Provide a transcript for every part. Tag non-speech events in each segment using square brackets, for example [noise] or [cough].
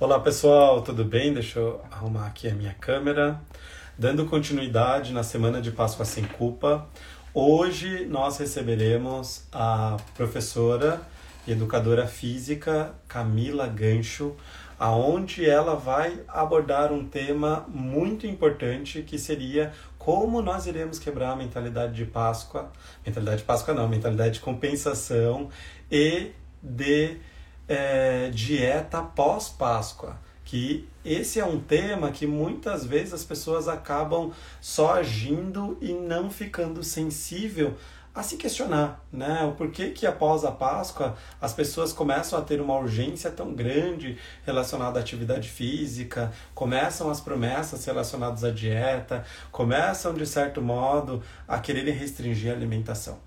Olá pessoal, tudo bem? Deixa eu arrumar aqui a minha câmera. Dando continuidade na semana de Páscoa sem culpa, hoje nós receberemos a professora e educadora física Camila Gancho, aonde ela vai abordar um tema muito importante que seria como nós iremos quebrar a mentalidade de Páscoa, mentalidade de Páscoa não, mentalidade de compensação e de é, dieta pós-Páscoa. Que esse é um tema que muitas vezes as pessoas acabam só agindo e não ficando sensível a se questionar, né? O porquê que após a Páscoa as pessoas começam a ter uma urgência tão grande relacionada à atividade física, começam as promessas relacionadas à dieta, começam de certo modo a quererem restringir a alimentação.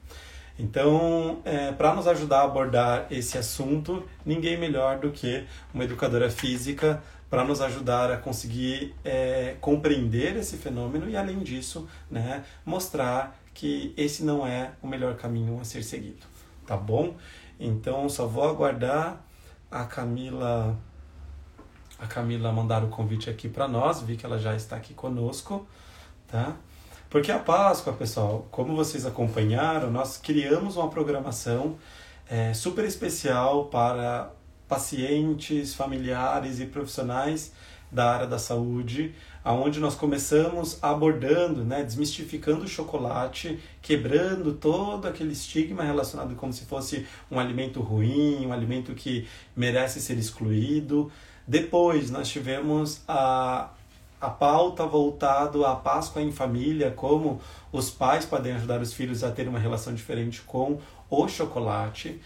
Então, é, para nos ajudar a abordar esse assunto, ninguém melhor do que uma educadora física para nos ajudar a conseguir é, compreender esse fenômeno e, além disso, né, mostrar que esse não é o melhor caminho a ser seguido, tá bom? Então, só vou aguardar a Camila a Camila mandar o convite aqui para nós, vi que ela já está aqui conosco, tá? Porque a Páscoa, pessoal, como vocês acompanharam, nós criamos uma programação é, super especial para pacientes, familiares e profissionais da área da saúde, aonde nós começamos abordando, né, desmistificando o chocolate, quebrando todo aquele estigma relacionado como se fosse um alimento ruim, um alimento que merece ser excluído. Depois nós tivemos a a pauta voltado à Páscoa em família, como os pais podem ajudar os filhos a ter uma relação diferente com o chocolate.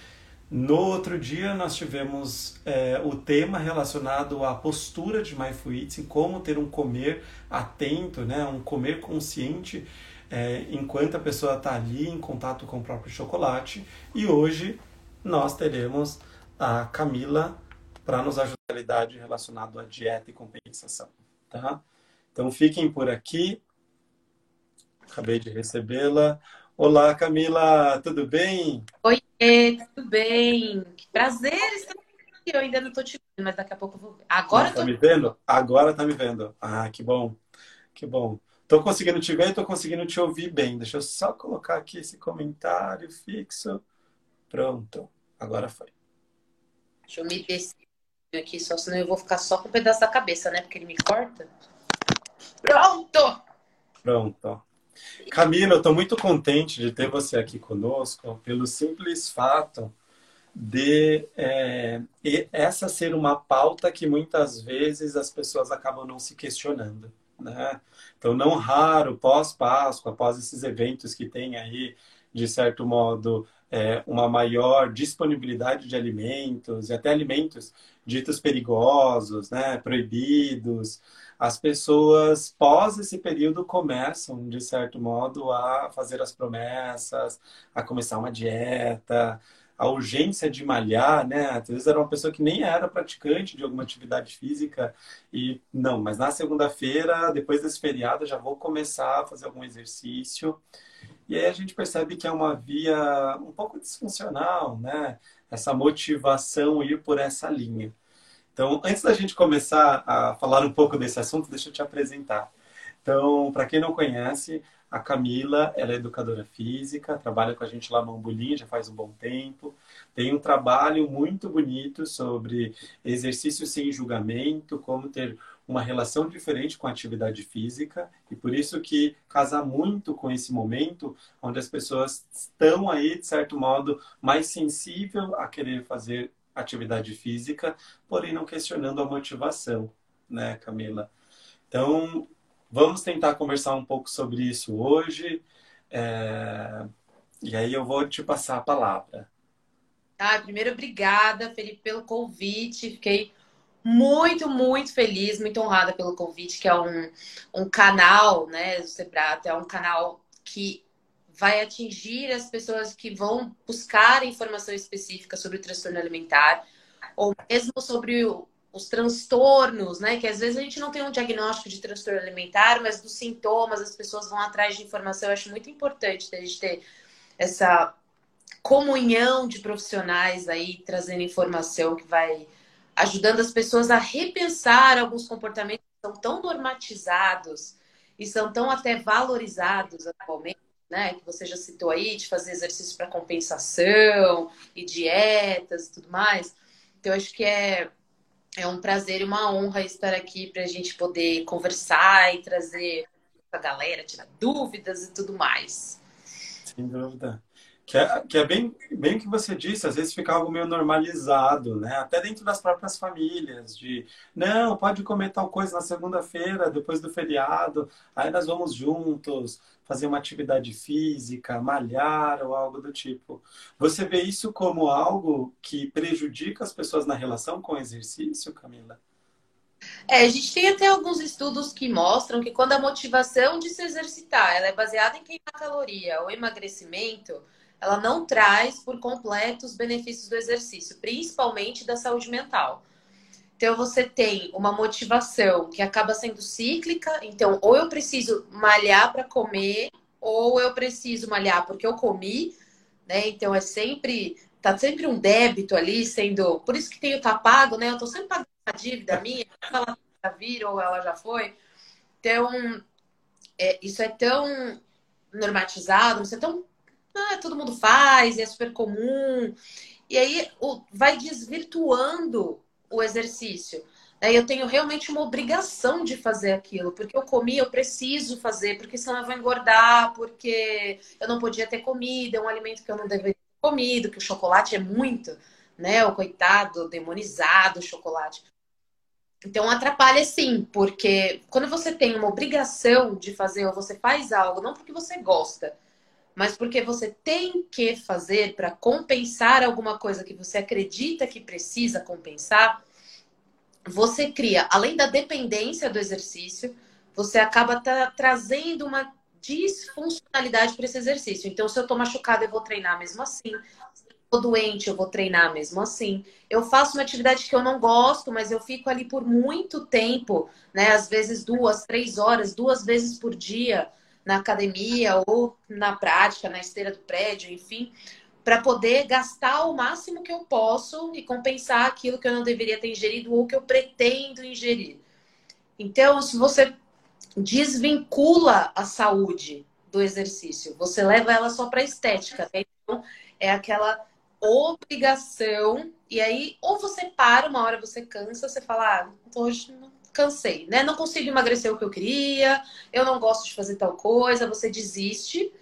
No outro dia, nós tivemos é, o tema relacionado à postura de Mindful Eating, como ter um comer atento, né, um comer consciente, é, enquanto a pessoa está ali em contato com o próprio chocolate. E hoje nós teremos a Camila para nos ajudar na realidade relacionada à dieta e compensação tá? Então fiquem por aqui. Acabei de recebê-la. Olá, Camila, tudo bem? Oi, tudo bem? Que prazer estar aqui. Eu ainda não estou te vendo, mas daqui a pouco eu vou ver. Agora Está tô... me vendo? Agora tá me vendo. Ah, que bom. Que bom. Tô conseguindo te ver e tô conseguindo te ouvir bem. Deixa eu só colocar aqui esse comentário fixo. Pronto. Agora foi. Deixa eu me descer aqui, só senão eu vou ficar só com o pedaço da cabeça, né? Porque ele me corta. Pronto! Pronto. Camila, eu estou muito contente de ter você aqui conosco pelo simples fato de é, essa ser uma pauta que muitas vezes as pessoas acabam não se questionando. Né? Então, não raro, pós-Páscoa, após esses eventos que tem aí, de certo modo, é, uma maior disponibilidade de alimentos e até alimentos ditos perigosos, né, proibidos, as pessoas pós esse período começam, de certo modo, a fazer as promessas, a começar uma dieta, a urgência de malhar, né? Às vezes era uma pessoa que nem era praticante de alguma atividade física e não, mas na segunda-feira, depois desse feriado, já vou começar a fazer algum exercício. E aí a gente percebe que é uma via um pouco disfuncional, né? Essa motivação ir por essa linha. Então, antes da gente começar a falar um pouco desse assunto, deixa eu te apresentar. Então, para quem não conhece, a Camila, ela é educadora física, trabalha com a gente lá no Ambulim já faz um bom tempo. Tem um trabalho muito bonito sobre exercício sem julgamento, como ter uma relação diferente com a atividade física e por isso que casa muito com esse momento onde as pessoas estão aí de certo modo mais sensível a querer fazer atividade física, porém não questionando a motivação, né, Camila? Então, vamos tentar conversar um pouco sobre isso hoje. É... E aí eu vou te passar a palavra. Ah, primeiro, obrigada, Felipe, pelo convite. Fiquei muito, muito feliz, muito honrada pelo convite, que é um, um canal, né, do Sebrato, é um canal que vai atingir as pessoas que vão buscar informação específica sobre o transtorno alimentar, ou mesmo sobre o, os transtornos, né? Que às vezes a gente não tem um diagnóstico de transtorno alimentar, mas dos sintomas, as pessoas vão atrás de informação. Eu acho muito importante a gente ter essa comunhão de profissionais aí trazendo informação que vai ajudando as pessoas a repensar alguns comportamentos que são tão normatizados e são tão até valorizados atualmente, né? Que você já citou aí, de fazer exercício para compensação e dietas e tudo mais. Então, acho que é, é um prazer e uma honra estar aqui para a gente poder conversar e trazer a galera, tirar dúvidas e tudo mais. Sem dúvida. Que é, que é bem, bem o que você disse, às vezes fica algo meio normalizado, né? Até dentro das próprias famílias, de não, pode comer tal coisa na segunda-feira, depois do feriado, aí nós vamos juntos fazer uma atividade física, malhar ou algo do tipo. Você vê isso como algo que prejudica as pessoas na relação com o exercício, Camila? É, a gente tem até alguns estudos que mostram que quando a motivação de se exercitar é baseada em queimar caloria ou emagrecimento, ela não traz por completo os benefícios do exercício, principalmente da saúde mental. Então você tem uma motivação que acaba sendo cíclica, então ou eu preciso malhar para comer, ou eu preciso malhar porque eu comi, né? Então é sempre tá sempre um débito ali sendo, por isso que tem o tá pago, né? Eu tô sempre pagando a dívida minha, ela já vir ou ela já foi. Então, é, isso é tão normatizado, isso é tão ah, todo mundo faz, é super comum. E aí o, vai desvirtuando o exercício. Né? Eu tenho realmente uma obrigação de fazer aquilo, porque eu comi, eu preciso fazer, porque senão eu vou engordar, porque eu não podia ter comido, é um alimento que eu não deveria ter comido, que o chocolate é muito, né? O coitado, demonizado chocolate. Então atrapalha sim, porque quando você tem uma obrigação de fazer ou você faz algo, não porque você gosta, mas porque você tem que fazer para compensar alguma coisa que você acredita que precisa compensar, você cria, além da dependência do exercício, você acaba trazendo uma disfuncionalidade para esse exercício. Então, se eu estou machucada, eu vou treinar mesmo assim. Se eu estou doente, eu vou treinar mesmo assim. Eu faço uma atividade que eu não gosto, mas eu fico ali por muito tempo, né? Às vezes duas, três horas, duas vezes por dia na academia ou na prática, na esteira do prédio, enfim, para poder gastar o máximo que eu posso e compensar aquilo que eu não deveria ter ingerido ou que eu pretendo ingerir. Então, se você desvincula a saúde do exercício, você leva ela só para estética. Né? Então, é aquela obrigação. E aí, ou você para, uma hora você cansa, você fala, ah, hoje não cansei, né? Não consigo emagrecer o que eu queria, eu não gosto de fazer tal coisa, você desiste.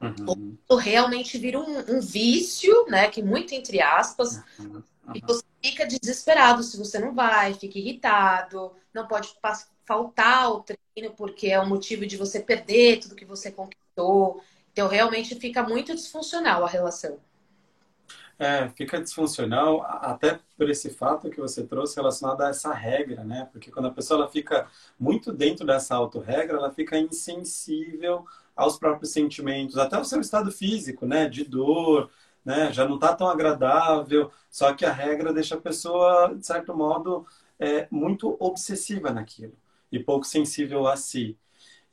Uhum. Ou realmente vira um, um, vício, né? Que muito entre aspas, uhum. Uhum. e você fica desesperado se você não vai, fica irritado, não pode faltar o treino porque é um motivo de você perder tudo que você conquistou. Então realmente fica muito disfuncional a relação. É, fica disfuncional até por esse fato que você trouxe relacionado a essa regra, né? Porque quando a pessoa ela fica muito dentro dessa autorregra, ela fica insensível aos próprios sentimentos, até o seu estado físico, né? De dor, né? Já não está tão agradável, só que a regra deixa a pessoa, de certo modo, é, muito obsessiva naquilo e pouco sensível a si.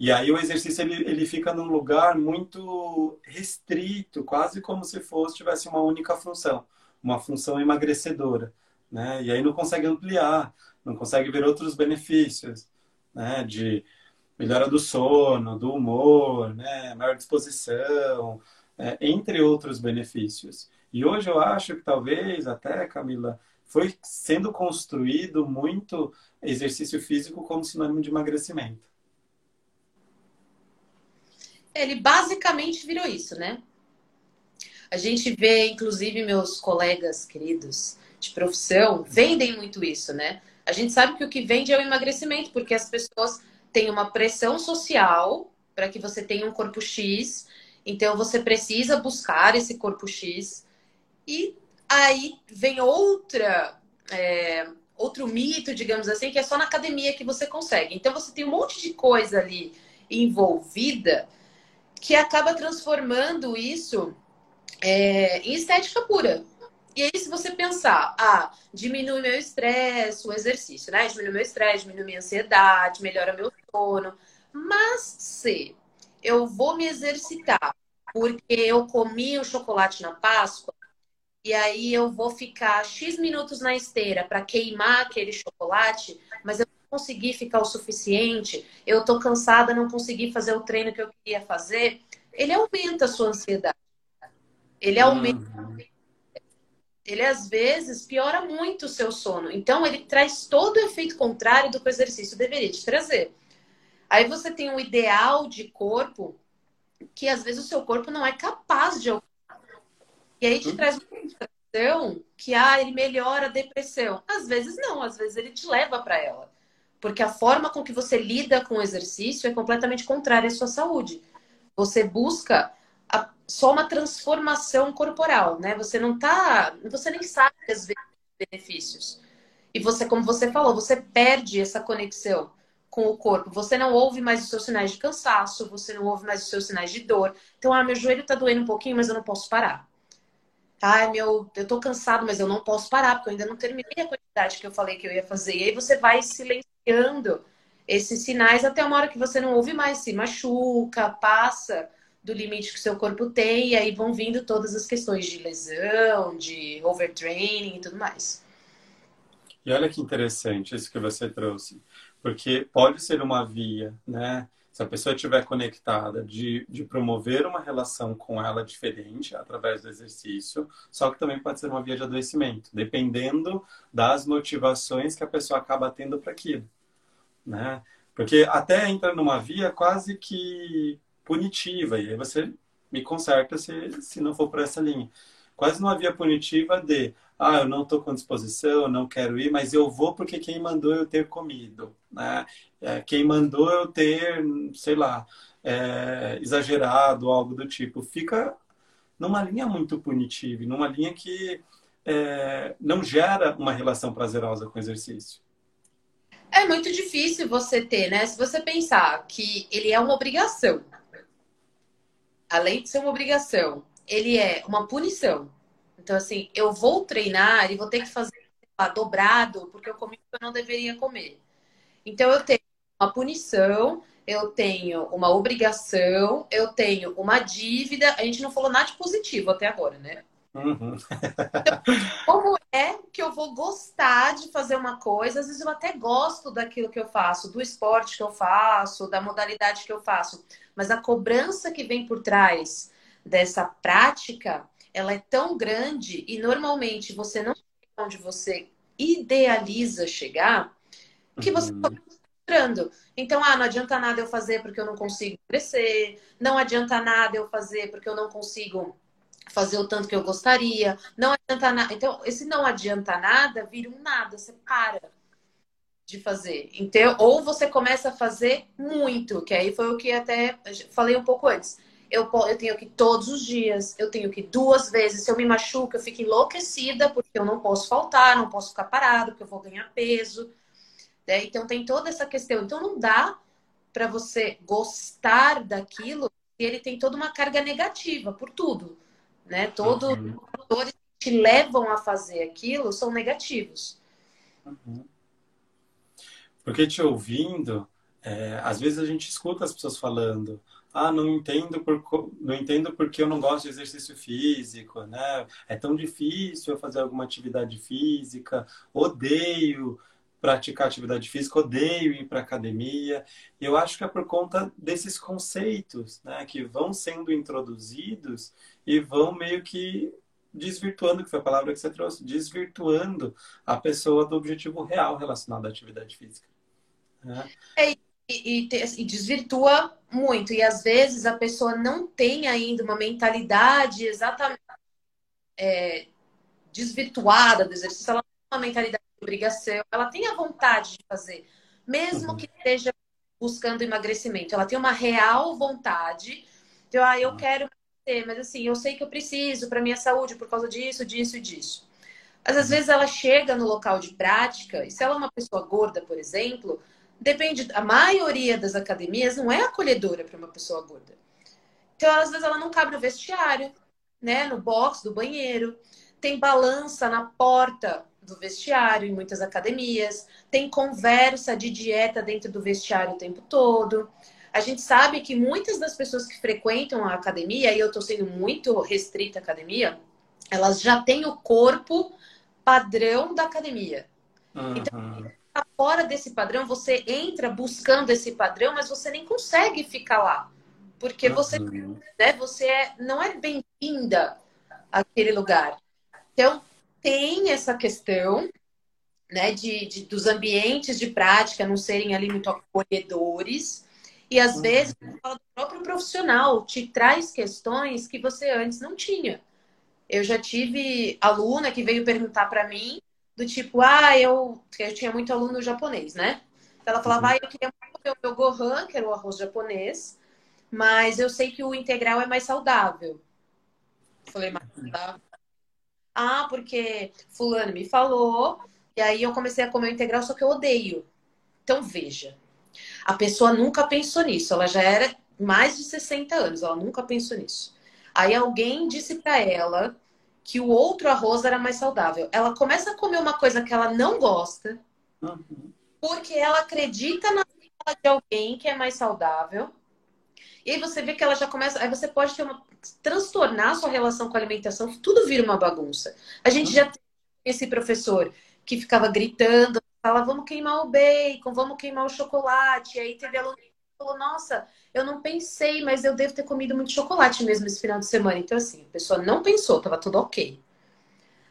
E aí o exercício ele, ele fica num lugar muito restrito, quase como se fosse tivesse uma única função, uma função emagrecedora, né? E aí não consegue ampliar, não consegue ver outros benefícios, né? De melhora do sono, do humor, né? Maior disposição, é, entre outros benefícios. E hoje eu acho que talvez até, Camila, foi sendo construído muito exercício físico como sinônimo de emagrecimento. Ele basicamente virou isso, né? A gente vê, inclusive, meus colegas queridos de profissão vendem muito isso, né? A gente sabe que o que vende é o emagrecimento, porque as pessoas têm uma pressão social para que você tenha um corpo X, então você precisa buscar esse corpo X. E aí vem outra, é, outro mito, digamos assim, que é só na academia que você consegue. Então você tem um monte de coisa ali envolvida que acaba transformando isso é, em estética pura. E aí, se você pensar, ah, diminui meu estresse, o exercício, né? Diminui meu estresse, diminui minha ansiedade, melhora meu sono. Mas se eu vou me exercitar porque eu comi o chocolate na Páscoa, e aí eu vou ficar X minutos na esteira para queimar aquele chocolate, mas eu não consegui ficar o suficiente, eu tô cansada, não consegui fazer o treino que eu queria fazer, ele aumenta a sua ansiedade. Ele aumenta. Uhum. Ele às vezes piora muito o seu sono. Então ele traz todo o efeito contrário do que o exercício deveria te trazer. Aí você tem um ideal de corpo que às vezes o seu corpo não é capaz de e aí te uhum. traz uma frustração que ah, ele melhora a depressão. Às vezes não, às vezes ele te leva para ela. Porque a forma com que você lida com o exercício é completamente contrária à sua saúde. Você busca a, só uma transformação corporal, né? Você não tá, você nem sabe às vezes os benefícios. E você, como você falou, você perde essa conexão com o corpo. Você não ouve mais os seus sinais de cansaço, você não ouve mais os seus sinais de dor. Então, ah, meu joelho tá doendo um pouquinho, mas eu não posso parar. Ai, meu, eu tô cansado, mas eu não posso parar, porque eu ainda não terminei a quantidade que eu falei que eu ia fazer. E aí você vai silenciando esses sinais até uma hora que você não ouve mais, se machuca, passa do limite que seu corpo tem, e aí vão vindo todas as questões de lesão, de overtraining e tudo mais. E olha que interessante isso que você trouxe, porque pode ser uma via, né? Se a pessoa estiver conectada, de, de promover uma relação com ela diferente através do exercício, só que também pode ser uma via de adoecimento, dependendo das motivações que a pessoa acaba tendo para aquilo, né? Porque até entra numa via quase que punitiva, e aí você me conserta se, se não for por essa linha. Quase numa via punitiva de, ah, eu não estou com disposição, não quero ir, mas eu vou porque quem mandou eu ter comido, né? É, quem mandou eu ter, sei lá, é, exagerado, algo do tipo. Fica numa linha muito punitiva, numa linha que é, não gera uma relação prazerosa com o exercício. É muito difícil você ter, né? Se você pensar que ele é uma obrigação, além de ser uma obrigação, ele é uma punição. Então, assim, eu vou treinar e vou ter que fazer lá, dobrado porque eu comi o que eu não deveria comer. Então, eu tenho uma punição, eu tenho uma obrigação, eu tenho uma dívida. A gente não falou nada de positivo até agora, né? Uhum. então, [laughs] como é que eu vou gostar de fazer uma coisa? Às vezes eu até gosto daquilo que eu faço, do esporte que eu faço, da modalidade que eu faço, mas a cobrança que vem por trás dessa prática ela é tão grande e normalmente você não onde você idealiza chegar, que você está Então, ah, não adianta nada eu fazer porque eu não consigo crescer, não adianta nada eu fazer porque eu não consigo fazer o tanto que eu gostaria, não adianta nada. Então, esse não adianta nada vira um nada, você para de fazer. Então, ou você começa a fazer muito, que aí foi o que até falei um pouco antes eu, eu tenho que todos os dias, eu tenho que duas vezes. Se eu me machuco, eu fico enlouquecida, porque eu não posso faltar, não posso ficar parado, porque eu vou ganhar peso. Né? Então tem toda essa questão. Então não dá para você gostar daquilo se ele tem toda uma carga negativa por tudo. Né? Todos uhum. os fatores que te levam a fazer aquilo são negativos. Uhum. Porque te ouvindo, é, às vezes a gente escuta as pessoas falando, ah, não entendo por não entendo porque eu não gosto de exercício físico, né? É tão difícil eu fazer alguma atividade física, odeio praticar atividade física, odeio ir para academia. E eu acho que é por conta desses conceitos, né, que vão sendo introduzidos e vão meio que desvirtuando, que foi a palavra que você trouxe, desvirtuando a pessoa do objetivo real relacionado à atividade física. Né? É e, e, desvirtua muito. E às vezes a pessoa não tem ainda uma mentalidade exatamente é, desvirtuada do exercício, ela tem uma mentalidade de obrigação, ela tem a vontade de fazer, mesmo uhum. que esteja buscando emagrecimento. Ela tem uma real vontade. Então, ah, eu uhum. quero emagrecer, mas assim, eu sei que eu preciso para minha saúde por causa disso, disso e disso. Mas às uhum. vezes ela chega no local de prática, e se ela é uma pessoa gorda, por exemplo, depende, a maioria das academias não é acolhedora para uma pessoa gorda. Então, às vezes, ela não cabe no vestiário, né? No box do banheiro. Tem balança na porta do vestiário em muitas academias. Tem conversa de dieta dentro do vestiário o tempo todo. A gente sabe que muitas das pessoas que frequentam a academia, e eu estou sendo muito restrita à academia, elas já têm o corpo padrão da academia. Uhum. Então, tá fora desse padrão, você entra buscando esse padrão, mas você nem consegue ficar lá. Porque você, Uhum. né, você é, não é bem-vinda àquele lugar. Então, tem essa questão né, de, de- dos ambientes de prática não serem ali muito acolhedores. E às Uhum. vezes, o próprio profissional te traz questões que você antes não tinha. Eu já tive aluna que veio perguntar para mim do tipo, ah, eu, eu tinha muito aluno japonês, né? Ela falava, Uhum. ah, eu queria muito comer o meu gohan, que era o arroz japonês, mas eu sei que o integral é mais saudável. Eu Falei, mais saudável? Ah, porque fulano me falou, e aí eu comecei a comer integral, só que eu odeio. Então, veja, a pessoa nunca pensou nisso, ela já era mais de 60 anos, ela nunca pensou nisso. Aí alguém disse pra ela que o outro arroz era mais saudável. Ela começa a comer uma coisa que ela não gosta, Uhum. porque ela acredita na de alguém que é mais saudável. E aí você vê que ela já começa. Aí você pode ter uma. Transtornar a sua relação com a alimentação, tudo vira uma bagunça. A gente já tem esse professor que ficava gritando, fala, vamos queimar o bacon, vamos queimar o chocolate. E aí teve aluno que falou, nossa, eu não pensei, mas eu devo ter comido muito chocolate mesmo esse final de semana. Então, assim, a pessoa não pensou, tava tudo ok.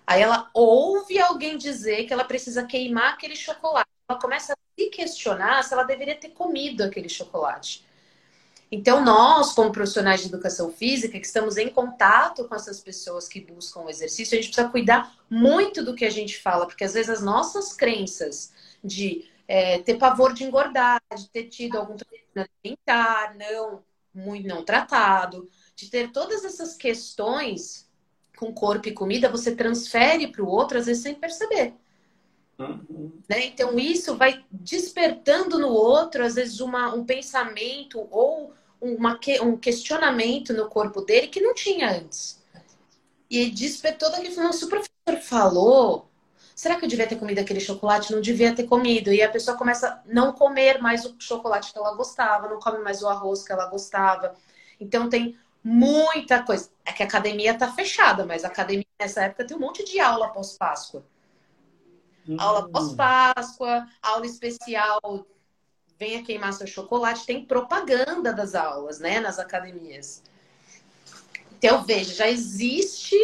Aí ela ouve alguém dizer que ela precisa queimar aquele chocolate. Ela começa a se questionar se ela deveria ter comido aquele chocolate. Então, nós, como profissionais de educação física, que estamos em contato com essas pessoas que buscam o exercício, a gente precisa cuidar muito do que a gente fala, porque às vezes as nossas crenças de é, ter pavor de engordar, de ter tido algum transtorno alimentar, não, muito não tratado, de ter todas essas questões com corpo e comida, você transfere para o outro, às vezes sem perceber. Uhum. Né? Então, isso vai despertando no outro, às vezes, uma, um pensamento ou uma, um questionamento no corpo dele que não tinha antes. E despertou daqui falando, se o professor falou, será que eu devia ter comido aquele chocolate? Não devia ter comido. E a pessoa começa a não comer mais o chocolate que ela gostava, não come mais o arroz que ela gostava. Então, tem muita coisa. É que a academia tá fechada, mas a academia nessa época tem um monte de aula pós-Páscoa aula Uhum. pós-Páscoa, aula especial, venha queimar seu chocolate. Tem propaganda das aulas, né, nas academias. Então, veja, já existe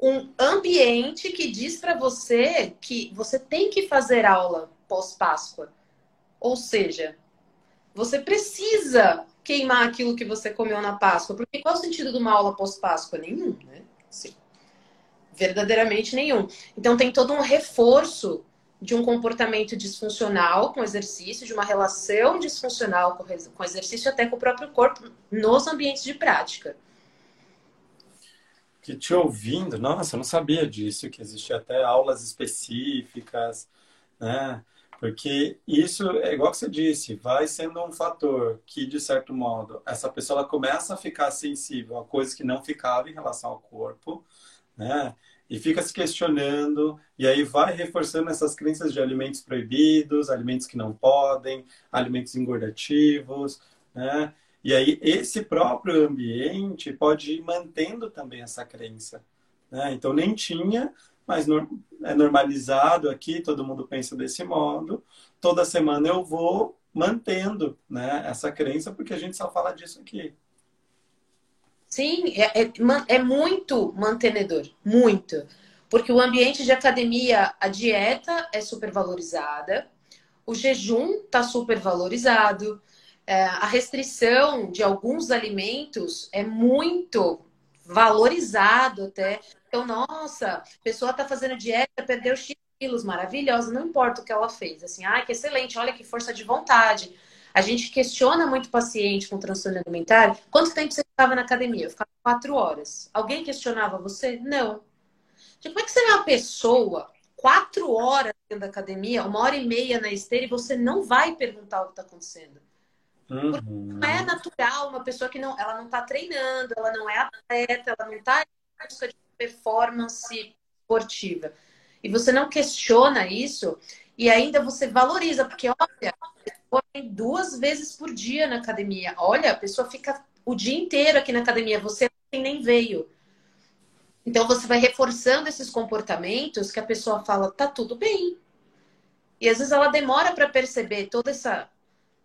um ambiente que diz para você que você tem que fazer aula pós-Páscoa. Ou seja, você precisa queimar aquilo que você comeu na Páscoa. Porque qual o sentido de uma aula pós-Páscoa? Nenhum, né? Sim. Verdadeiramente nenhum. Então tem todo um reforço de um comportamento disfuncional com exercício, de uma relação disfuncional com exercício até com o próprio corpo nos ambientes de prática. Que te ouvindo, nossa, eu não sabia disso, que existia até aulas específicas, né? Porque isso é igual que você disse, vai sendo um fator que, de certo modo, essa pessoa começa a ficar sensível a coisas que não ficava em relação ao corpo, né? E fica se questionando, e aí vai reforçando essas crenças de alimentos proibidos, alimentos que não podem, alimentos engordativos, né? E aí esse próprio ambiente pode ir mantendo também essa crença, né? Então nem tinha, mas é normalizado aqui, todo mundo pensa desse modo. Toda semana eu vou mantendo, né, essa crença, porque a gente só fala disso aqui. Sim, é, é, é muito mantenedor, muito. Porque o ambiente de academia, a dieta é super valorizada, o jejum está super valorizado, é, a restrição de alguns alimentos é muito valorizado até. Então, nossa, a pessoa está fazendo dieta, perdeu X quilos, maravilhosa, não importa o que ela fez. Assim, ai, que excelente, olha que força de vontade. A gente questiona muito paciente com transtorno alimentar. Quanto tempo você ficava na academia? Eu ficava quatro horas. Alguém questionava você? Não. Tipo, como é que você é uma pessoa quatro horas dentro da academia, uma hora e meia na esteira, e você não vai perguntar o que está acontecendo? Uhum. Não é natural uma pessoa que não, ela não está treinando, ela não é atleta, ela não está em busca de performance esportiva. E você não questiona isso e ainda você valoriza, porque olha, duas vezes por dia na academia. Olha, a pessoa fica o dia inteiro aqui na academia, você nem veio. Então você vai reforçando esses comportamentos que a pessoa fala, tá tudo bem. E às vezes ela demora para perceber toda essa,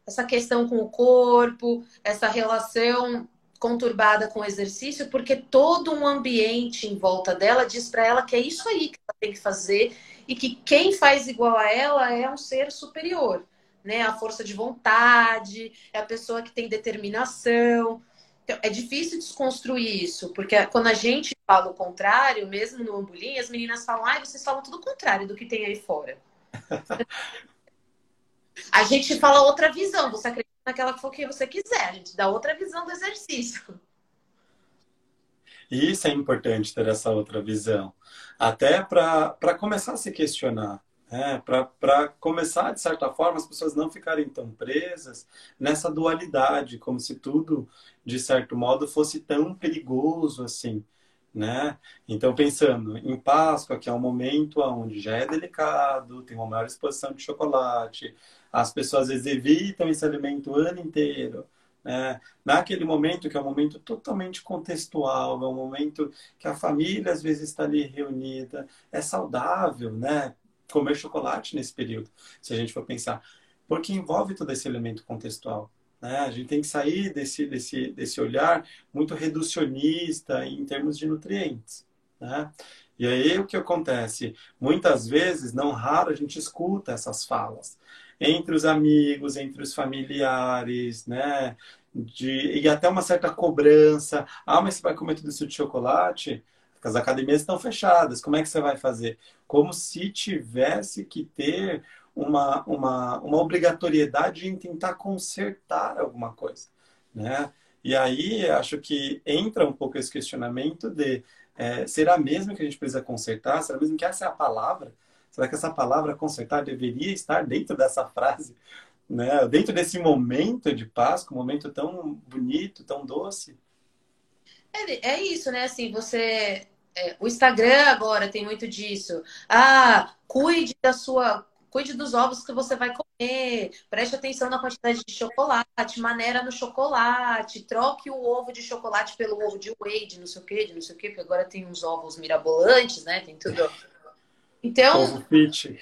essa questão com o corpo, essa relação conturbada com o exercício, porque todo um ambiente em volta dela diz para ela que é isso aí que ela tem que fazer e que quem faz igual a ela é um ser superior, né? A força de vontade, é a pessoa que tem determinação. Então, é difícil desconstruir isso, porque quando a gente fala o contrário, mesmo no ambulim, as meninas falam, ai, vocês falam tudo o contrário do que tem aí fora. [laughs] a gente fala outra visão, você acredita naquela que você quiser, a gente dá outra visão do exercício. E isso é importante ter essa outra visão, até para começar a se questionar. É, para começar, de certa forma, as pessoas não ficarem tão presas nessa dualidade, como se tudo, de certo modo, fosse tão perigoso assim. Né? Então, pensando em Páscoa, que é um momento onde já é delicado, tem uma maior exposição de chocolate, as pessoas às vezes evitam esse alimento o ano inteiro. Né? Naquele momento, que é um momento totalmente contextual, é um momento que a família às vezes está ali reunida, é saudável, né? Comer chocolate nesse período, se a gente for pensar, porque envolve todo esse elemento contextual. Né? A gente tem que sair desse, desse, desse olhar muito reducionista em termos de nutrientes. Né? E aí o que acontece? Muitas vezes, não raro, a gente escuta essas falas entre os amigos, entre os familiares, né? De, e até uma certa cobrança. Ah, mas você vai comer tudo isso de chocolate? As academias estão fechadas, como é que você vai fazer? Como se tivesse que ter uma, uma, uma obrigatoriedade em tentar consertar alguma coisa, né? E aí acho que entra um pouco esse questionamento de é, será mesmo que a gente precisa consertar? Será mesmo que essa é a palavra? Será que essa palavra consertar deveria estar dentro dessa frase? Né? Dentro desse momento de Páscoa, um momento tão bonito, tão doce? É, é isso, né? Assim, você é, o Instagram agora tem muito disso. Ah, cuide da sua. Cuide dos ovos que você vai comer. Preste atenção na quantidade de chocolate, maneira no chocolate. Troque o ovo de chocolate pelo ovo de whey, de não sei o quê, de não sei o quê, porque agora tem uns ovos mirabolantes, né? Tem tudo. Então. Ovo fit.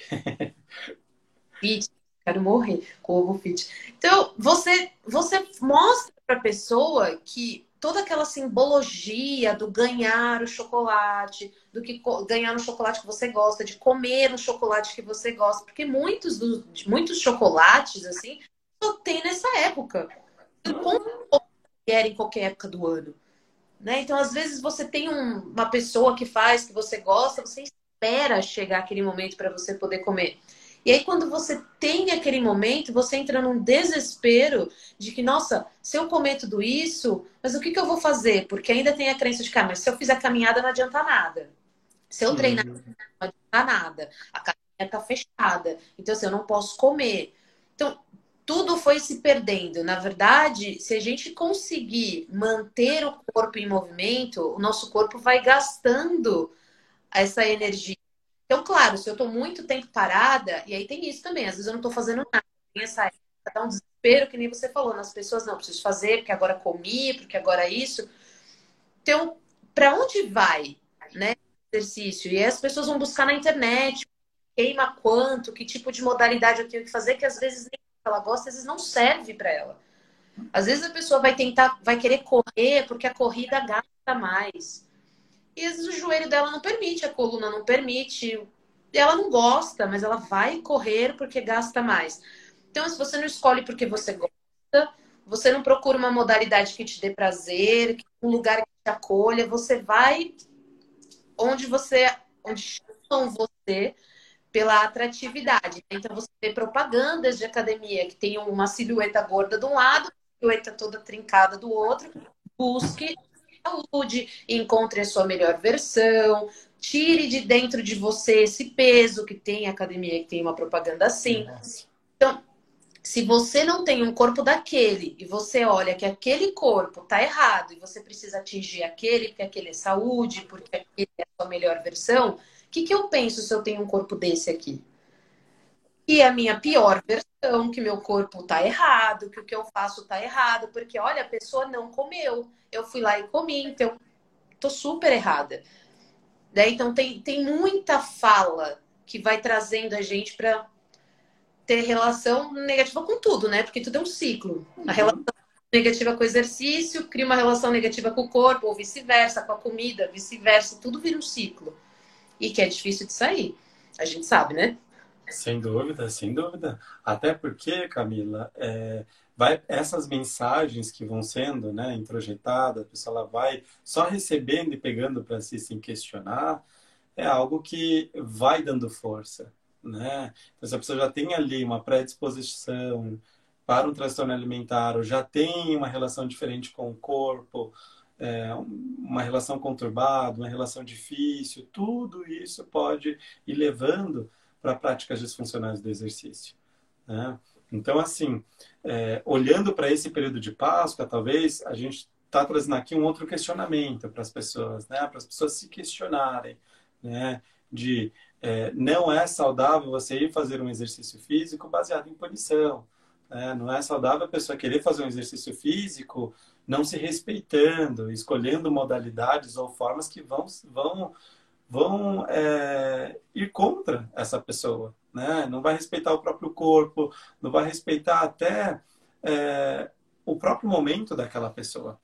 fit. Quero morrer com ovo fit. Então, você, você mostra para a pessoa que toda aquela simbologia do ganhar o chocolate, do que ganhar no chocolate que você gosta, de comer no chocolate que você gosta, porque muitos dos muitos chocolates assim só tem nessa época. Quer em qualquer época do ano, né? Então às vezes você tem um, uma pessoa que faz que você gosta, você espera chegar aquele momento para você poder comer. E aí, quando você tem aquele momento, você entra num desespero de que, nossa, se eu comer tudo isso, mas o que, que eu vou fazer? Porque ainda tem a crença de que, ah, mas se eu fizer caminhada, não adianta nada. Se eu treinar, não adianta nada. A caminhada está fechada. Então, assim, eu não posso comer. Então, tudo foi se perdendo. Na verdade, se a gente conseguir manter o corpo em movimento, o nosso corpo vai gastando essa energia. Claro, se eu estou muito tempo parada, e aí tem isso também, às vezes eu não estou fazendo nada, tem essa época, dá um desespero, que nem você falou, nas pessoas, não, preciso fazer, porque agora comi, porque agora isso. Então, para onde vai, né, exercício? E as pessoas vão buscar na internet, queima quanto, que tipo de modalidade eu tenho que fazer, que às vezes nem ela gosta, às vezes não serve para ela. Às vezes a pessoa vai tentar, vai querer correr porque a corrida gasta mais. E às vezes o joelho dela não permite, a coluna não permite. Ela não gosta, mas ela vai correr porque gasta mais. Então, se você não escolhe porque você gosta, você não procura uma modalidade que te dê prazer, um lugar que te acolha, você vai onde você, onde chamam você pela atratividade. Então você vê propagandas de academia que tem uma silhueta gorda de um lado, silhueta toda trincada do outro. Busque saúde, encontre a sua melhor versão, tire de dentro de você esse peso que tem academia, que tem uma propaganda assim. Então, se você não tem um corpo daquele e você olha que aquele corpo tá errado e você precisa atingir aquele, porque aquele é saúde, porque aquele é a sua melhor versão, o que, que eu penso se eu tenho um corpo desse aqui? E a minha pior versão, que meu corpo tá errado, que o que eu faço tá errado, porque olha, a pessoa não comeu. Eu fui lá e comi, então tô super errada. Né? Então tem, tem muita fala que vai trazendo a gente para ter relação negativa com tudo, né? Porque tudo é um ciclo. A uhum. relação negativa com o exercício cria uma relação negativa com o corpo, ou vice-versa, com a comida, vice-versa. Tudo vira um ciclo. E que é difícil de sair. A gente sabe, né? Sem dúvida, sem dúvida. Até porque, Camila, é, vai, essas mensagens que vão sendo né, introjetadas, a pessoa ela vai só recebendo e pegando para si sem questionar, é algo que vai dando força. Né? Então, se a pessoa já tem ali uma predisposição para um transtorno alimentar, ou já tem uma relação diferente com o corpo, é, uma relação conturbada, uma relação difícil, tudo isso pode ir levando para práticas disfuncionais do exercício. Né? Então, assim, é, olhando para esse período de Páscoa, talvez a gente está trazendo aqui um outro questionamento para as pessoas, né? Para as pessoas se questionarem, né? De é, não é saudável você ir fazer um exercício físico baseado em punição. Né? Não é saudável a pessoa querer fazer um exercício físico não se respeitando, escolhendo modalidades ou formas que vão, vão, vão é, ir contra essa pessoa né? Não vai respeitar o próprio corpo, não vai respeitar até é, o próprio momento daquela pessoa.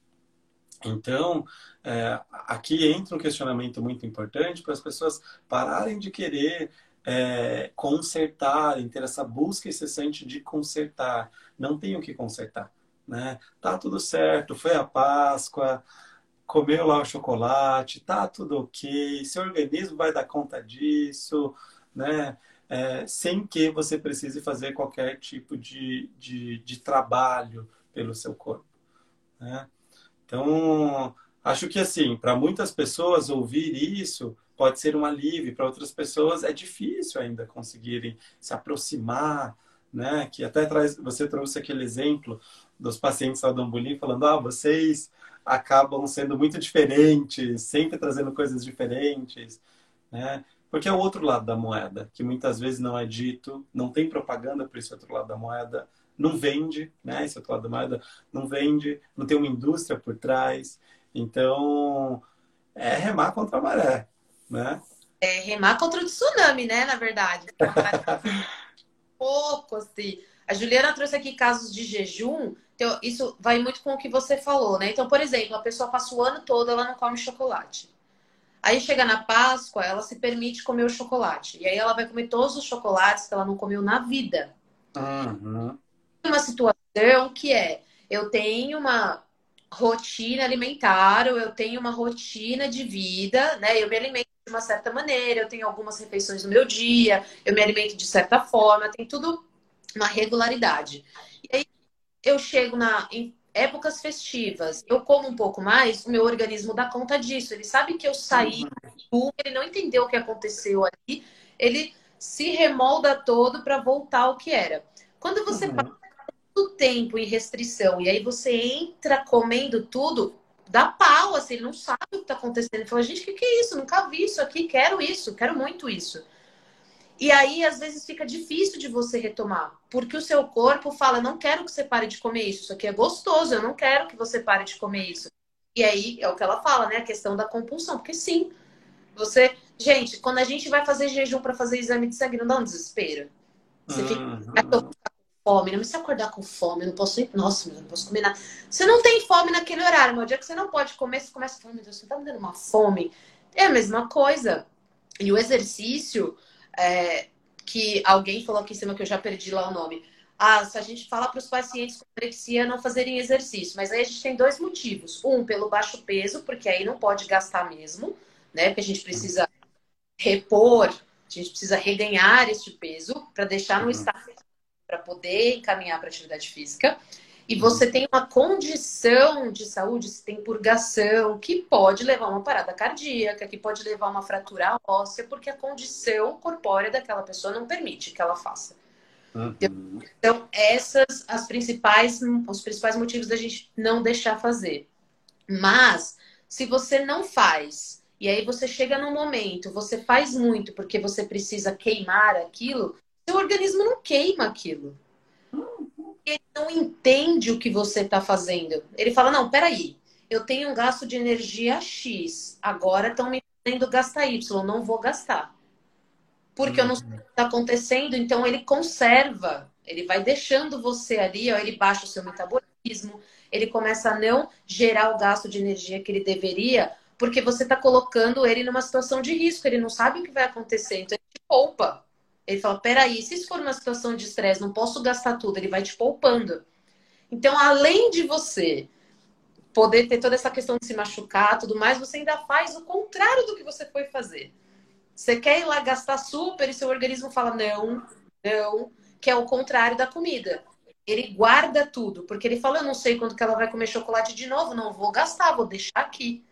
Então, é, aqui entra um questionamento muito importante para as pessoas pararem de querer é, consertar, ter essa busca incessante de consertar. Não tem o que consertar, né? Tá tudo certo, foi a Páscoa, comeu lá o chocolate, tá tudo ok, seu organismo vai dar conta disso, né? é, sem que você precise fazer qualquer tipo de, de, de trabalho pelo seu corpo. Né? Então, acho que assim, para muitas pessoas ouvir isso pode ser um alívio, para outras pessoas é difícil ainda conseguirem se aproximar, né? Que até traz, você trouxe aquele exemplo dos pacientes da Dambulim falando, ah, vocês acabam sendo muito diferentes, sempre trazendo coisas diferentes, né? Porque é o outro lado da moeda, que muitas vezes não é dito, não tem propaganda para esse outro lado da moeda, não vende, né? Esse outro lado da moeda não vende, não tem uma indústria por trás. Então, é remar contra a maré, né? É remar contra o tsunami, né? Na verdade. [laughs] Pouco, assim. A Juliana trouxe aqui casos de jejum. Então, isso vai muito com o que você falou, né? Então, por exemplo, a pessoa passa o ano todo, ela não come chocolate. Aí chega na Páscoa, ela se permite comer o chocolate. E aí ela vai comer todos os chocolates que ela não comeu na vida. Uhum. Uma situação que é, eu tenho uma rotina alimentar, ou eu tenho uma rotina de vida, né? Eu me alimento de uma certa maneira, eu tenho algumas refeições no meu dia, eu me alimento de certa forma, tem tudo uma regularidade. E aí eu chego na, em épocas festivas, eu como um pouco mais, o meu organismo dá conta disso. Ele sabe que eu saí, uhum. ele não entendeu o que aconteceu ali, ele se remolda todo para voltar ao que era. Quando você uhum. passa muito tempo em restrição e aí você entra comendo tudo, dá pau, assim, ele não sabe o que está acontecendo. Ele fala, gente, o que, que é isso? Nunca vi isso aqui, quero isso, quero muito isso. E aí, às vezes, fica difícil de você retomar, porque o seu corpo fala: não quero que você pare de comer isso, isso aqui é gostoso, eu não quero que você pare de comer isso. E aí é o que ela fala, né? A questão da compulsão, porque sim, você. Gente, quando a gente vai fazer jejum para fazer exame de sangue, não dá um desespero. Você fica. Uhum. com fome, não me se acordar com fome, eu não posso ir. Nossa, meu, não posso comer nada. Você não tem fome naquele horário, mas o dia que você não pode comer, você começa a falar, meu Deus, você tá me dando uma fome. É a mesma coisa. E o exercício é, que alguém falou aqui em cima que eu já perdi lá o nome. Ah, se a gente fala para os pacientes com anorexia não fazerem exercício, mas aí a gente tem dois motivos. Um, pelo baixo peso, porque aí não pode gastar mesmo, né? Porque a gente precisa repor, a gente precisa reganhar este peso para deixar no uhum. estado para poder encaminhar para atividade física e você tem uma condição de saúde, você tem purgação, que pode levar a uma parada cardíaca, que pode levar a uma fratura óssea, porque a condição corpórea daquela pessoa não permite que ela faça. Uhum. Então, essas as principais, os principais motivos da gente não deixar fazer. Mas, se você não faz, e aí você chega num momento, você faz muito porque você precisa queimar aquilo, seu organismo não queima aquilo ele não entende o que você está fazendo. Ele fala: não, peraí, eu tenho um gasto de energia X, agora estão me podendo gastar Y, não vou gastar. Porque eu não sei o que está acontecendo, então ele conserva, ele vai deixando você ali, ó, ele baixa o seu metabolismo, ele começa a não gerar o gasto de energia que ele deveria, porque você está colocando ele numa situação de risco, ele não sabe o que vai acontecer, então ele te poupa. Ele fala: peraí, se isso for uma situação de estresse, não posso gastar tudo, ele vai te poupando. Então, além de você poder ter toda essa questão de se machucar, tudo mais, você ainda faz o contrário do que você foi fazer. Você quer ir lá gastar super e seu organismo fala não, não, que é o contrário da comida. Ele guarda tudo, porque ele fala, eu não sei quando que ela vai comer chocolate de novo, não vou gastar, vou deixar aqui.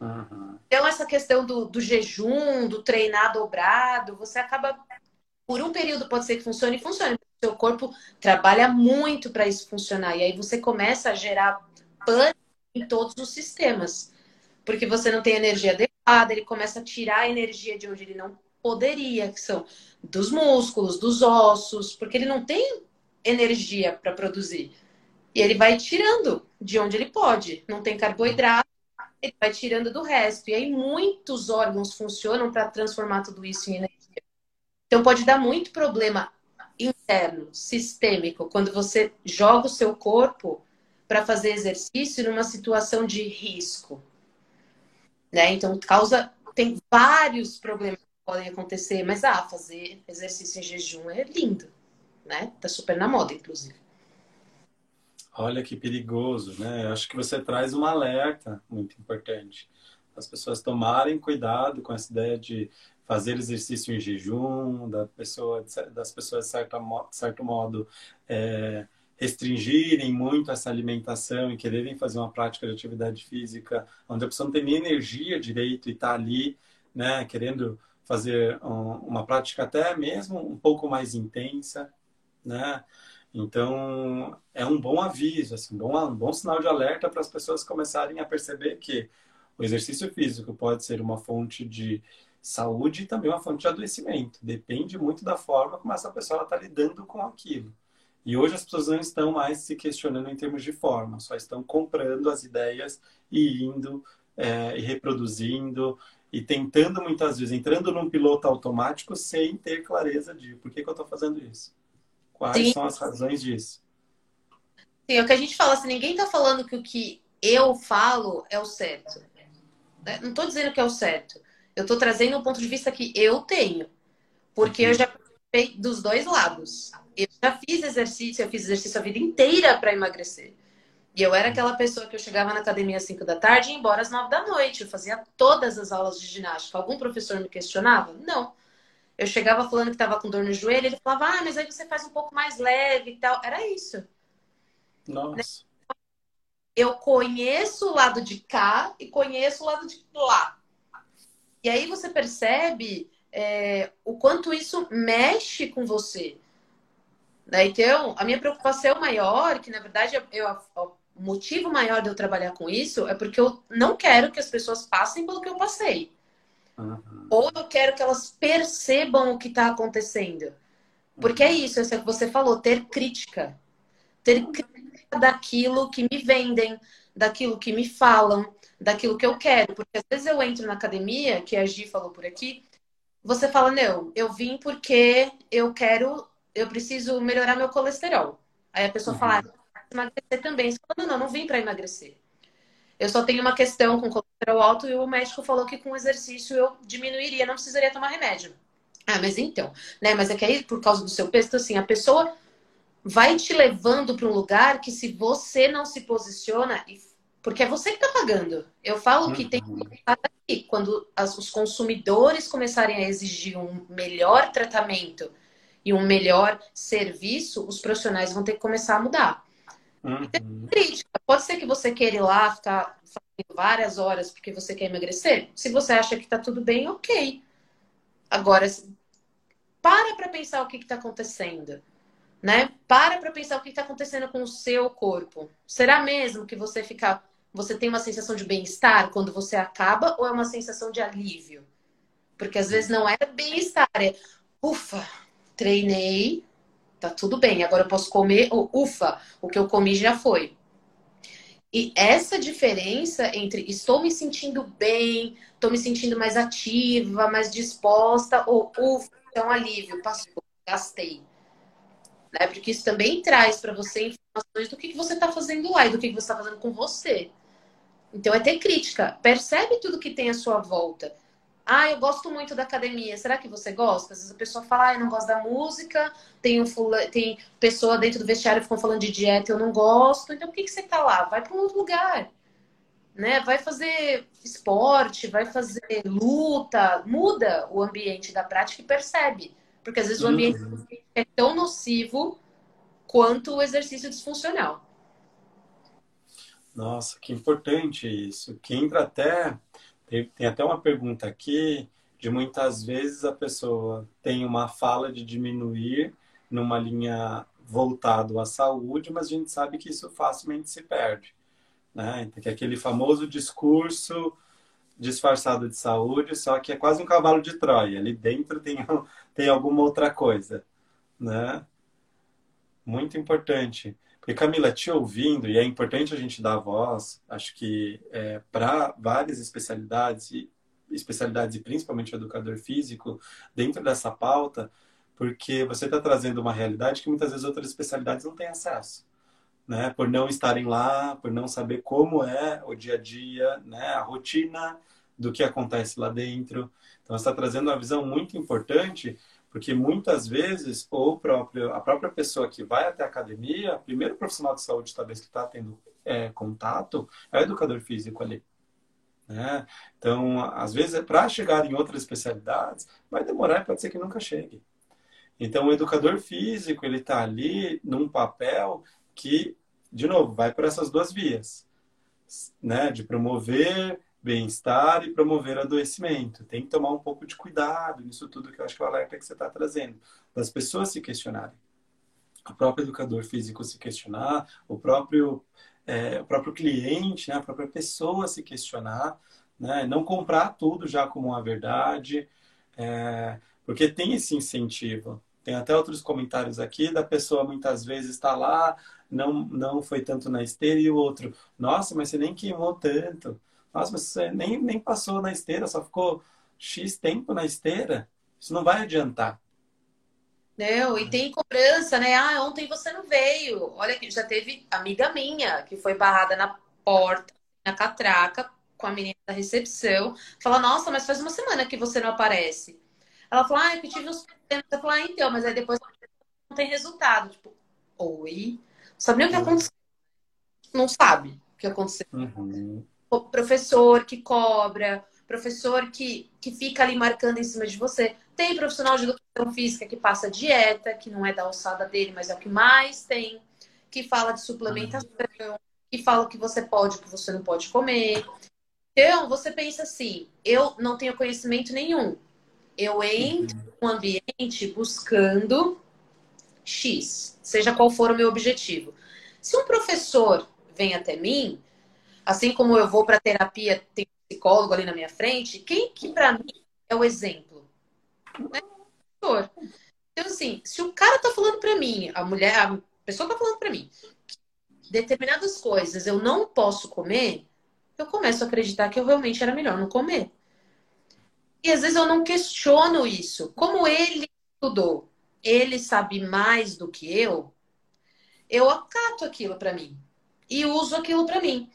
Uhum. Então, essa questão do, do jejum, do treinar dobrado, você acaba, por um período pode ser que funcione e funcione. Seu corpo trabalha muito para isso funcionar. E aí você começa a gerar pânico em todos os sistemas. Porque você não tem energia adequada, ele começa a tirar a energia de onde ele não poderia, que são dos músculos, dos ossos, porque ele não tem energia para produzir. E ele vai tirando de onde ele pode. Não tem carboidrato, ele vai tirando do resto. E aí muitos órgãos funcionam para transformar tudo isso em energia. Então pode dar muito problema interno, sistêmico, quando você joga o seu corpo para fazer exercício numa situação de risco. Né? Então causa tem vários problemas que podem acontecer, mas ah, fazer exercício em jejum é lindo, né? Tá super na moda, inclusive. Olha que perigoso, né? Acho que você traz um alerta muito importante. As pessoas tomarem cuidado com essa ideia de fazer exercício em jejum, da pessoa, das pessoas, de certo, certo modo, é, restringirem muito essa alimentação e quererem fazer uma prática de atividade física, onde a pessoa não tem nem energia direito e está ali, né, querendo fazer um, uma prática até mesmo um pouco mais intensa, né? Então, é um bom aviso, assim, um bom, um bom sinal de alerta para as pessoas começarem a perceber que o exercício físico pode ser uma fonte de saúde e também uma fonte de adoecimento. Depende muito da forma como essa pessoa está lidando com aquilo. E hoje as pessoas não estão mais se questionando em termos de forma, só estão comprando as ideias e indo é, e reproduzindo e tentando muitas vezes, entrando num piloto automático sem ter clareza de por que, que eu estou fazendo isso. Quais Sim. são as razões disso? Sim, é o que a gente fala, se ninguém está falando que o que eu falo é o certo. Né? Não estou dizendo que é o certo. Eu estou trazendo um ponto de vista que eu tenho. Porque uhum. eu já participei dos dois lados. Eu já fiz exercício, eu fiz exercício a vida inteira para emagrecer. E eu era aquela pessoa que eu chegava na academia às 5 da tarde e ia embora às 9 da noite. Eu fazia todas as aulas de ginástica. Algum professor me questionava? Não. Eu chegava falando que estava com dor no joelho, ele falava, ah, mas aí você faz um pouco mais leve e tal. Era isso. Nossa. Eu conheço o lado de cá e conheço o lado de lá. E aí você percebe é, o quanto isso mexe com você. Né? Então, a minha preocupação maior, que na verdade eu, eu, o motivo maior de eu trabalhar com isso é porque eu não quero que as pessoas passem pelo que eu passei. Uhum. Ou eu quero que elas percebam o que está acontecendo. Porque é isso, é o que você falou, ter crítica. Ter crítica daquilo que me vendem, daquilo que me falam, daquilo que eu quero. Porque às vezes eu entro na academia, que a Gi falou por aqui, você fala, não, eu vim porque eu quero, eu preciso melhorar meu colesterol. Aí a pessoa uhum. fala, ah, emagrecer também. Você fala, não, não, não vim para emagrecer. Eu só tenho uma questão com colesterol alto e o médico falou que com exercício eu diminuiria, não precisaria tomar remédio. Ah, mas então, né? Mas é que aí, por causa do seu peso, então, assim, a pessoa vai te levando para um lugar que se você não se posiciona, porque é você que está pagando. Eu falo que tem que começar daqui. Quando as, os consumidores começarem a exigir um melhor tratamento e um melhor serviço, os profissionais vão ter que começar a mudar. Uhum. crítica. Pode ser que você queira ir lá ficar várias horas porque você quer emagrecer. Se você acha que tá tudo bem, ok. Agora, para para pensar o que está acontecendo. Né? Para para pensar o que está acontecendo com o seu corpo. Será mesmo que você fica, você tem uma sensação de bem-estar quando você acaba ou é uma sensação de alívio? Porque às vezes não é bem-estar, é ufa, treinei, tá tudo bem, agora eu posso comer, ufa, o que eu comi já foi. E essa diferença entre estou me sentindo bem, estou me sentindo mais ativa, mais disposta, ou ufa, é um alívio, passou, gastei. Né? Porque isso também traz para você informações do que, que você está fazendo lá e do que, que você está fazendo com você. Então é ter crítica. Percebe tudo que tem à sua volta. Ah, eu gosto muito da academia. Será que você gosta? Às vezes a pessoa fala, ah, eu não gosto da música. Tem, um fula... tem pessoa dentro do vestiário que ficam falando de dieta, eu não gosto. Então por que, que você tá lá? Vai para um outro lugar. Né? Vai fazer esporte, vai fazer luta. Muda o ambiente da prática e percebe. Porque às vezes o ambiente uhum. é tão nocivo quanto o exercício disfuncional. Nossa, que importante isso. Que entra até. Tem, tem até uma pergunta aqui de muitas vezes a pessoa tem uma fala de diminuir numa linha voltado à saúde, mas a gente sabe que isso facilmente se perde. Né? Então, que é aquele famoso discurso disfarçado de saúde, só que é quase um cavalo de Troia. Ali dentro tem, tem alguma outra coisa. Né? Muito importante. Porque, Camila, te ouvindo, e é importante a gente dar voz, acho que é, para várias especialidades, especialidades e principalmente o educador físico, dentro dessa pauta, porque você está trazendo uma realidade que muitas vezes outras especialidades não têm acesso. Né? Por não estarem lá, por não saber como é o dia a dia, né? a rotina do que acontece lá dentro. Então, está trazendo uma visão muito importante porque muitas vezes, ou próprio, a própria pessoa que vai até a academia, o primeiro profissional de saúde, talvez, que está tendo é, contato, é o educador físico ali. Né? Então, às vezes, para chegar em outras especialidades, vai demorar e pode ser que nunca chegue. Então, o educador físico, ele está ali num papel que, de novo, vai por essas duas vias. Né? De promover bem-estar e promover adoecimento. Tem que tomar um pouco de cuidado nisso tudo que eu acho que é o alerta que você está trazendo, das pessoas se questionarem. O próprio educador físico se questionar, o próprio, é, o próprio cliente, né, a própria pessoa se questionar, né, não comprar tudo já como uma verdade, é, porque tem esse incentivo. Tem até outros comentários aqui da pessoa muitas vezes está lá, não, não foi tanto na esteira, e o outro, nossa, mas você nem queimou tanto. Nossa, mas você nem, nem passou na esteira, só ficou X tempo na esteira. Isso não vai adiantar. Não, e tem cobrança, né? Ah, ontem você não veio. Olha que já teve amiga minha que foi barrada na porta, na catraca, com a menina da recepção. Fala, nossa, mas faz uma semana que você não aparece. Ela falou, ah, eu tive uns problemas. Eu falei, ah, então, mas aí depois não tem resultado. Tipo, oi? Não sabe nem o que uhum. aconteceu. Não sabe o que aconteceu. Uhum professor que cobra, professor que, que fica ali marcando em cima de você. Tem profissional de educação física que passa dieta, que não é da alçada dele, mas é o que mais tem, que fala de suplementação, que fala o que você pode, o que você não pode comer. Então, você pensa assim: eu não tenho conhecimento nenhum. Eu entro uhum. no ambiente buscando X, seja qual for o meu objetivo. Se um professor vem até mim Assim como eu vou para terapia, tem um psicólogo ali na minha frente, quem que para mim é o exemplo? Né? Então, assim, se o cara tá falando para mim, a mulher, a pessoa tá falando para mim, determinadas coisas eu não posso comer, eu começo a acreditar que eu realmente era melhor não comer. E às vezes eu não questiono isso. Como ele estudou, ele sabe mais do que eu, eu acato aquilo para mim e uso aquilo para mim.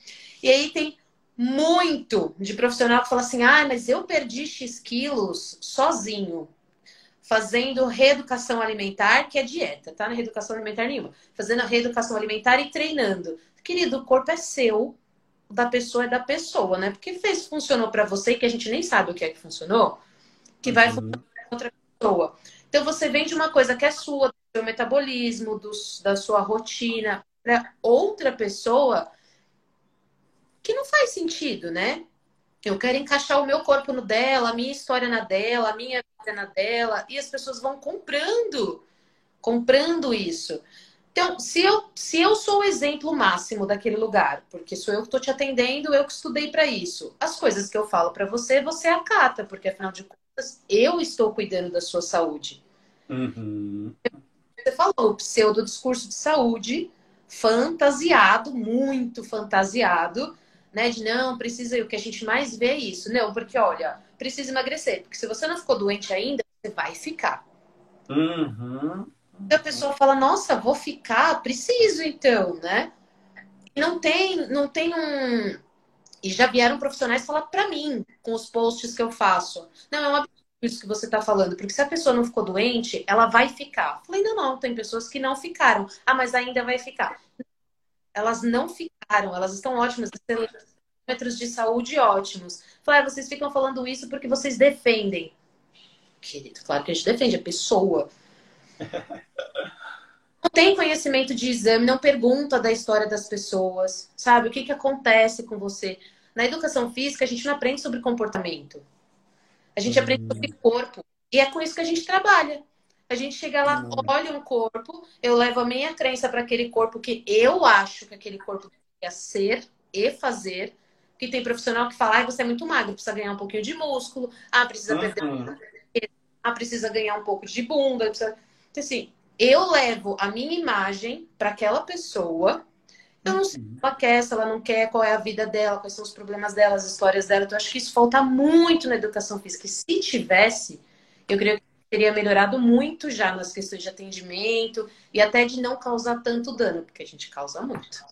E aí tem muito de profissional que fala assim: ah, mas eu perdi X quilos sozinho, fazendo reeducação alimentar, que é dieta, tá? Na é reeducação alimentar nenhuma. Fazendo a reeducação alimentar e treinando. Querido, o corpo é seu, da pessoa é da pessoa, né? Porque fez, funcionou para você, que a gente nem sabe o que é que funcionou, que vai uhum. funcionar para outra pessoa. Então você vende uma coisa que é sua, do seu metabolismo, do, da sua rotina, para outra pessoa que não faz sentido, né? Eu quero encaixar o meu corpo no dela, a minha história na dela, a minha vida na dela, e as pessoas vão comprando, comprando isso. Então, se eu, se eu sou o exemplo máximo daquele lugar, porque sou eu que estou te atendendo, eu que estudei para isso, as coisas que eu falo para você, você acata, porque afinal de contas, eu estou cuidando da sua saúde. Uhum. Você falou, pseudo discurso de saúde, fantasiado, muito fantasiado, né? De não, precisa, o que a gente mais vê é isso. Não, porque olha, precisa emagrecer. Porque se você não ficou doente ainda, você vai ficar. Uhum. A pessoa fala, nossa, vou ficar? Preciso então, né? Não tem, não tem um. E já vieram profissionais falar para mim, com os posts que eu faço. Não, é um absurdo isso que você está falando, porque se a pessoa não ficou doente, ela vai ficar. falei, não, não, tem pessoas que não ficaram. Ah, mas ainda vai ficar. Elas não ficaram, elas estão ótimas, parâmetros de saúde ótimos. Falei, ah, vocês ficam falando isso porque vocês defendem. Querido, claro que a gente defende a pessoa. [laughs] não tem conhecimento de exame, não pergunta da história das pessoas, sabe? O que, que acontece com você. Na educação física, a gente não aprende sobre comportamento. A gente aprende sobre corpo. E é com isso que a gente trabalha. A gente chega lá, uhum. olha um corpo, eu levo a minha crença para aquele corpo que eu acho que aquele corpo deveria ser e fazer. Que tem profissional que fala, ah, você é muito magro, precisa ganhar um pouquinho de músculo, ah, precisa uhum. perder, ah, precisa ganhar um pouco de bunda. Precisa... Então, assim, eu levo a minha imagem para aquela pessoa eu não sei se ela quer, se ela não quer, qual é a vida dela, quais são os problemas dela, as histórias dela. Então, acho que isso falta muito na educação física. E se tivesse, eu creio que teria melhorado muito já nas questões de atendimento e até de não causar tanto dano, porque a gente causa muito.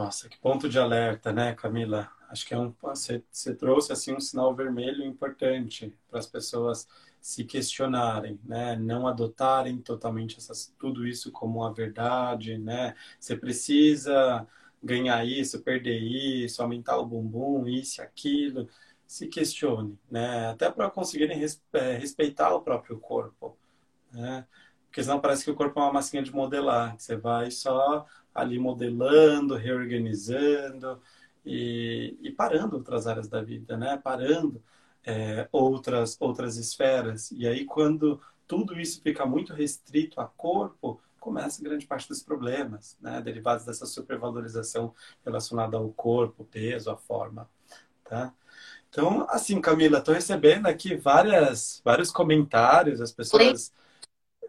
Nossa, que ponto de alerta, né, Camila? Acho que é um, você, você trouxe assim um sinal vermelho importante para as pessoas se questionarem, né? Não adotarem totalmente essas, tudo isso como a verdade, né? Você precisa ganhar isso, perder isso, aumentar o bumbum, isso, aquilo. Se questione, né? Até para conseguirem é, respeitar o próprio corpo, né? Porque senão parece que o corpo é uma massinha de modelar. Você vai só ali modelando, reorganizando e, e parando outras áreas da vida, né? Parando é, outras, outras esferas. E aí, quando tudo isso fica muito restrito a corpo, começa grande parte dos problemas, né? Derivados dessa supervalorização relacionada ao corpo, peso, a forma, tá? Então, assim, Camila, estou recebendo aqui várias, vários comentários, as pessoas,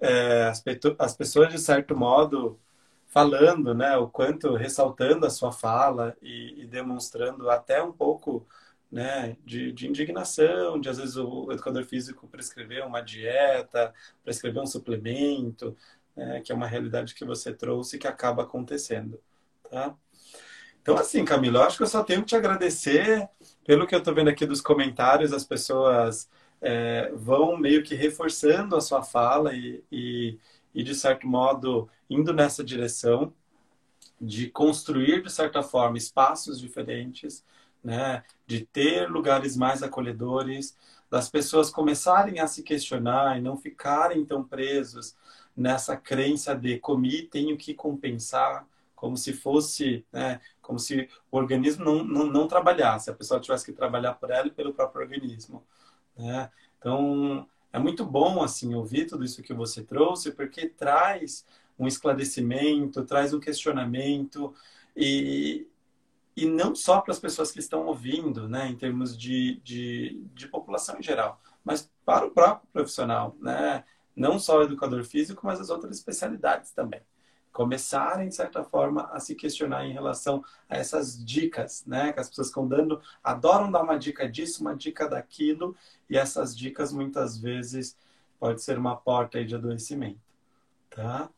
é, as, as pessoas de certo modo falando, né, o quanto ressaltando a sua fala e, e demonstrando até um pouco né, de, de, indignação, de às vezes o educador físico prescrever uma dieta, prescrever um suplemento, né, que é uma realidade que você trouxe que acaba acontecendo, tá? Então, assim, Camila, eu acho que eu só tenho que te agradecer pelo que eu estou vendo aqui dos comentários, as pessoas é, vão meio que reforçando a sua fala e, e, e, de certo modo, indo nessa direção de construir, de certa forma, espaços diferentes, né? de ter lugares mais acolhedores, das pessoas começarem a se questionar e não ficarem tão presos nessa crença de comi, tenho que compensar, como se fosse, né, como se o organismo não, não, não, trabalhasse, a pessoa tivesse que trabalhar por ela e pelo próprio organismo. Né? Então, é muito bom assim ouvir tudo isso que você trouxe, porque traz um esclarecimento, traz um questionamento e, e não só para as pessoas que estão ouvindo, né, em termos de, de, de população em geral, mas para o próprio profissional, né, não só o educador físico, mas as outras especialidades também. Começarem, de certa forma, a se questionar em relação a essas dicas, né, que as pessoas estão dando, adoram dar uma dica disso, uma dica daquilo, e essas dicas muitas vezes pode ser uma porta de adoecimento, tá?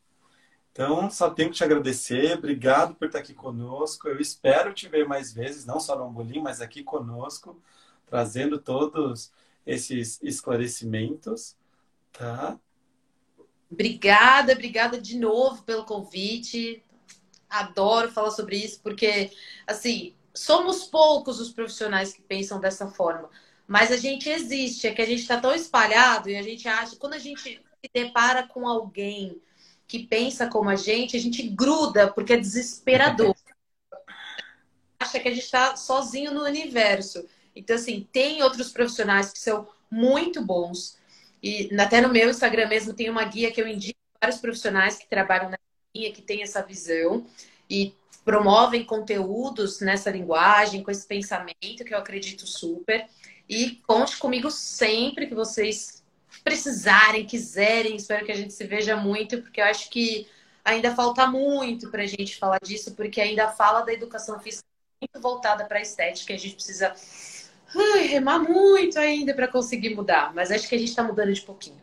Então, só tenho que te agradecer. Obrigado por estar aqui conosco. Eu espero te ver mais vezes, não só no Ambolim, mas aqui conosco, trazendo todos esses esclarecimentos, tá? Obrigada, obrigada de novo pelo convite. Adoro falar sobre isso, porque, assim, somos poucos os profissionais que pensam dessa forma. Mas a gente existe, é que a gente está tão espalhado e a gente acha, quando a gente se depara com alguém que pensa como a gente, a gente gruda, porque é desesperador. [laughs] Acha que a gente está sozinho no universo. Então, assim, tem outros profissionais que são muito bons. E até no meu Instagram mesmo tem uma guia que eu indico vários profissionais que trabalham na linha, que tem essa visão e promovem conteúdos nessa linguagem, com esse pensamento que eu acredito super. E conte comigo sempre que vocês precisarem, quiserem. Espero que a gente se veja muito, porque eu acho que ainda falta muito para a gente falar disso, porque ainda fala da educação física muito voltada para a estética. A gente precisa ai, remar muito ainda para conseguir mudar. Mas acho que a gente está mudando de pouquinho.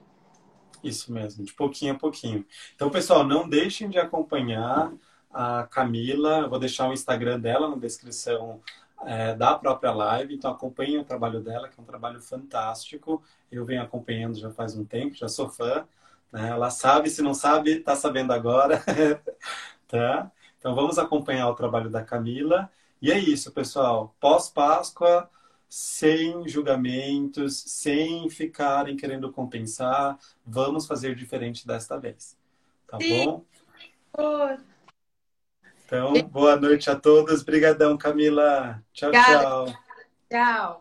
Isso mesmo, de pouquinho a pouquinho. Então, pessoal, não deixem de acompanhar a Camila. Eu vou deixar o Instagram dela na descrição é, da própria live. Então, acompanhem o trabalho dela, que é um trabalho fantástico. Eu venho acompanhando já faz um tempo, já sou fã. Né? Ela sabe, se não sabe, está sabendo agora. [laughs] tá? Então, vamos acompanhar o trabalho da Camila. E é isso, pessoal. Pós-Páscoa sem julgamentos, sem ficarem querendo compensar. Vamos fazer diferente desta vez. Tá Sim. bom? Então, boa noite a todos. Obrigadão, Camila. Tchau, Obrigada. tchau. Tchau.